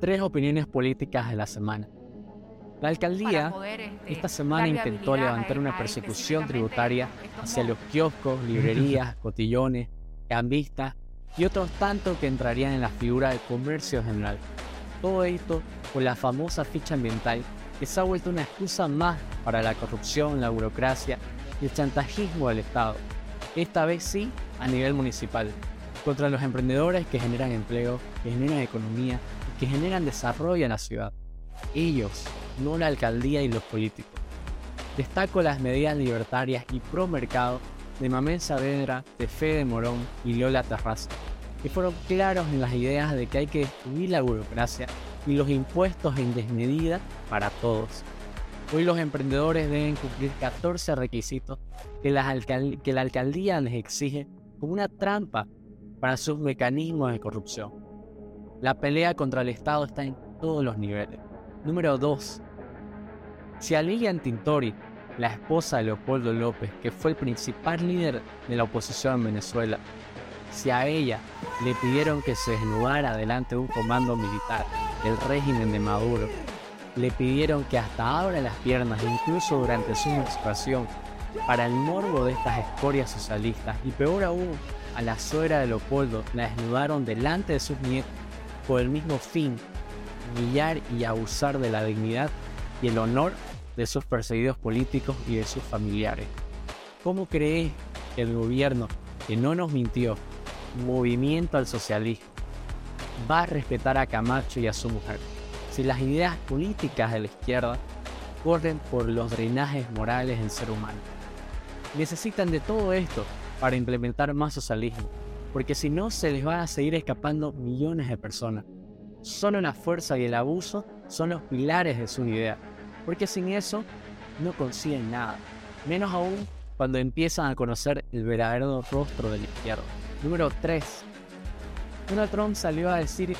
tres opiniones políticas de la semana. La alcaldía este, esta semana intentó levantar una persecución tributaria hacia los kioscos, librerías, cotillones, cambistas y otros tantos que entrarían en la figura del comercio general. Todo esto con la famosa ficha ambiental que se ha vuelto una excusa más para la corrupción, la burocracia y el chantajismo del Estado. Esta vez sí a nivel municipal, contra los emprendedores que generan empleo, que generan economía que generan desarrollo en la ciudad. Ellos, no la alcaldía y los políticos. Destaco las medidas libertarias y pro mercado de Mamén Saavedra, de Fede Morón y Lola Terraza, que fueron claros en las ideas de que hay que destruir la burocracia y los impuestos en desmedida para todos. Hoy los emprendedores deben cumplir 14 requisitos que, que la alcaldía les exige como una trampa para sus mecanismos de corrupción. La pelea contra el Estado está en todos los niveles. Número 2. Si a Lilian Tintori, la esposa de Leopoldo López, que fue el principal líder de la oposición en Venezuela, si a ella le pidieron que se desnudara delante de un comando militar del régimen de Maduro, le pidieron que hasta abra las piernas, incluso durante su menstruación, para el morbo de estas escorias socialistas, y peor aún, a la suegra de Leopoldo la desnudaron delante de sus nietos por el mismo fin, humillar y abusar de la dignidad y el honor de sus perseguidos políticos y de sus familiares. ¿Cómo cree que el gobierno, que no nos mintió, movimiento al socialismo, va a respetar a Camacho y a su mujer? Si las ideas políticas de la izquierda corren por los drenajes morales del ser humano. Necesitan de todo esto para implementar más socialismo, porque si no se les van a seguir escapando millones de personas. Solo la fuerza y el abuso son los pilares de su idea, porque sin eso no consiguen nada, menos aún cuando empiezan a conocer el verdadero rostro de la izquierda. Número 3. Donald Trump salió a decir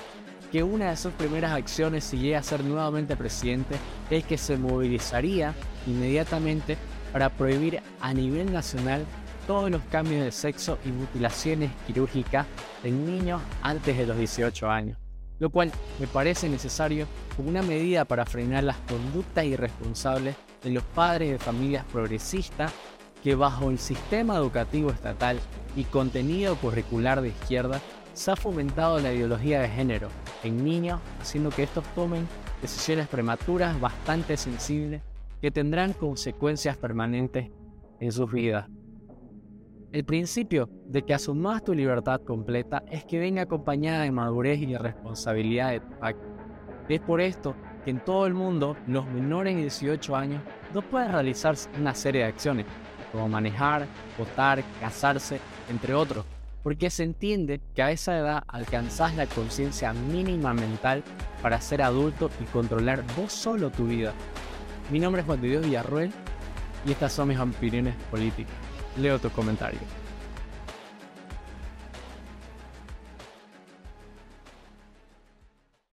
que una de sus primeras acciones si llega a ser nuevamente presidente es que se movilizaría inmediatamente para prohibir a nivel nacional todos los cambios de sexo y mutilaciones quirúrgicas en niños antes de los 18 años, lo cual me parece necesario como una medida para frenar las conductas irresponsables de los padres de familias progresistas que bajo el sistema educativo estatal y contenido curricular de izquierda se ha fomentado la ideología de género en niños, haciendo que estos tomen decisiones prematuras bastante sensibles que tendrán consecuencias permanentes en sus vidas. El principio de que asumas tu libertad completa es que venga acompañada de madurez y responsabilidad de tu. Es por esto que en todo el mundo los menores de 18 años no pueden realizar una serie de acciones, como manejar, votar, casarse, entre otros, porque se entiende que a esa edad alcanzás la conciencia mínima mental para ser adulto y controlar vos solo tu vida. Mi nombre es Juan de Dios Villarruel y estas son mis opiniones políticas. Leo tu comentario.